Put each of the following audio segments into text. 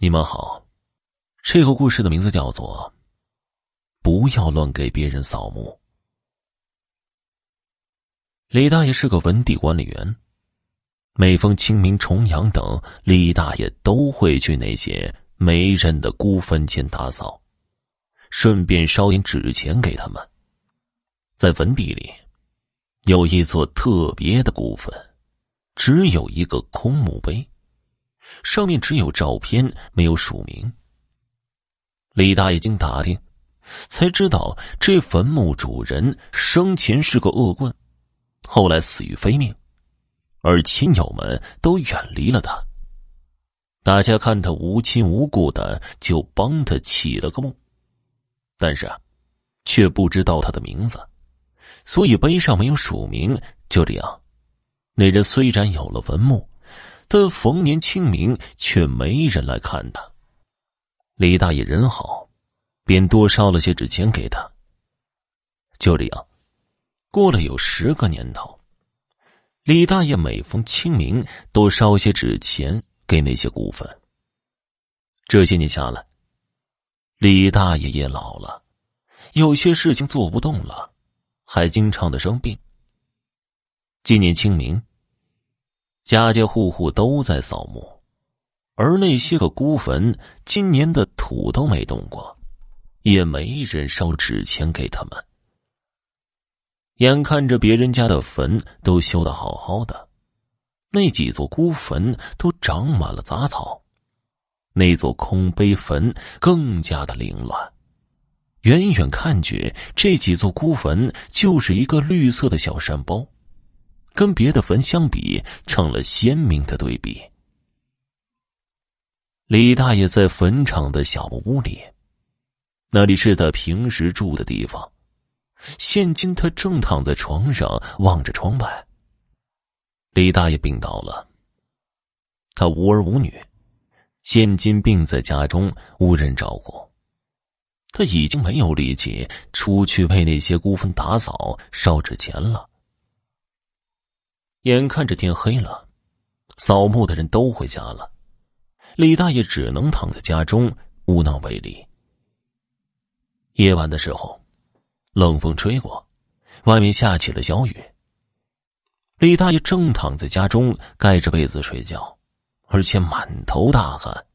你们好，这个故事的名字叫做“不要乱给别人扫墓”。李大爷是个文地管理员，每逢清明、重阳等，李大爷都会去那些没人的孤坟前打扫，顺便烧点纸钱给他们。在坟地里，有一座特别的孤坟，只有一个空墓碑。上面只有照片，没有署名。李大爷经打听，才知道这坟墓主人生前是个恶棍，后来死于非命，而亲友们都远离了他。大家看他无亲无故的，就帮他起了个墓，但是啊，却不知道他的名字，所以碑上没有署名。就这样，那人虽然有了坟墓。但逢年清明却没人来看他。李大爷人好，便多烧了些纸钱给他。就这样，过了有十个年头，李大爷每逢清明都烧些纸钱给那些孤坟。这些年下来，李大爷也老了，有些事情做不动了，还经常的生病。今年清明。家家户户都在扫墓，而那些个孤坟今年的土都没动过，也没人烧纸钱给他们。眼看着别人家的坟都修得好好的，那几座孤坟都长满了杂草，那座空碑坟更加的凌乱。远远看去，这几座孤坟就是一个绿色的小山包。跟别的坟相比，成了鲜明的对比。李大爷在坟场的小木屋里，那里是他平时住的地方。现今他正躺在床上，望着窗外。李大爷病倒了，他无儿无女，现今病在家中，无人照顾。他已经没有力气出去为那些孤坟打扫、烧纸钱了。眼看着天黑了，扫墓的人都回家了，李大爷只能躺在家中，无能为力。夜晚的时候，冷风吹过，外面下起了小雨。李大爷正躺在家中，盖着被子睡觉，而且满头大汗，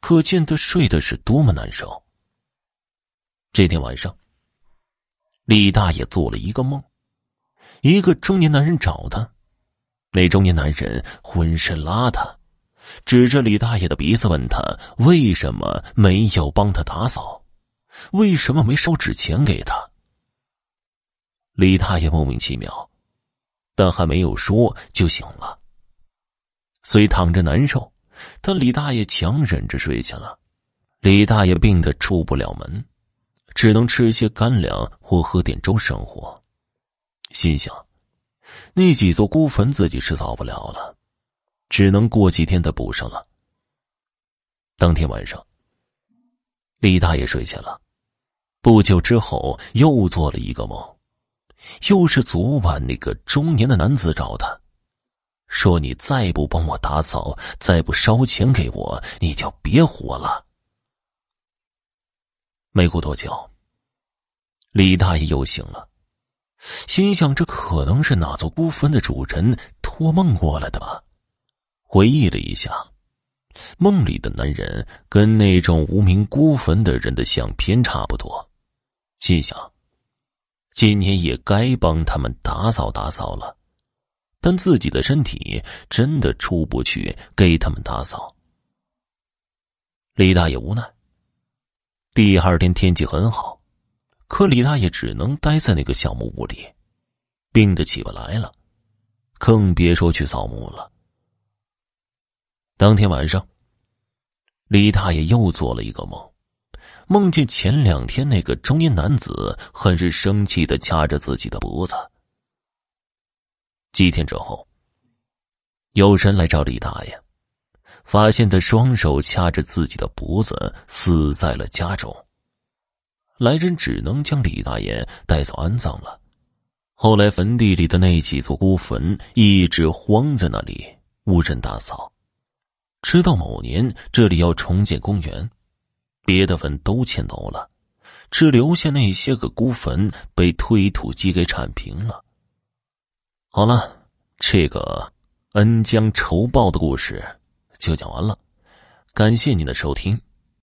可见他睡的是多么难受。这天晚上，李大爷做了一个梦，一个中年男人找他。那中年男人浑身邋遢，指着李大爷的鼻子问他：“为什么没有帮他打扫？为什么没烧纸钱给他？”李大爷莫名其妙，但还没有说就醒了。虽躺着难受，但李大爷强忍着睡下了。李大爷病得出不了门，只能吃些干粮或喝点粥生活，心想。那几座孤坟自己是扫不了了，只能过几天再补上了。当天晚上，李大爷睡下了，不久之后又做了一个梦，又是昨晚那个中年的男子找他，说：“你再不帮我打扫，再不烧钱给我，你就别活了。”没过多久，李大爷又醒了。心想：这可能是哪座孤坟的主人托梦过来的吧？回忆了一下，梦里的男人跟那种无名孤坟的人的相片差不多。心想，今年也该帮他们打扫打扫了，但自己的身体真的出不去给他们打扫。李大爷无奈。第二天天气很好。可李大爷只能待在那个小木屋里，病得起不来了，更别说去扫墓了。当天晚上，李大爷又做了一个梦，梦见前两天那个中年男子很是生气的掐着自己的脖子。几天之后，有人来找李大爷，发现他双手掐着自己的脖子，死在了家中。来人只能将李大爷带走安葬了。后来坟地里的那几座孤坟一直荒在那里，无人打扫，直到某年这里要重建公园，别的坟都迁走了，只留下那些个孤坟被推土机给铲平了。好了，这个恩将仇报的故事就讲完了，感谢您的收听。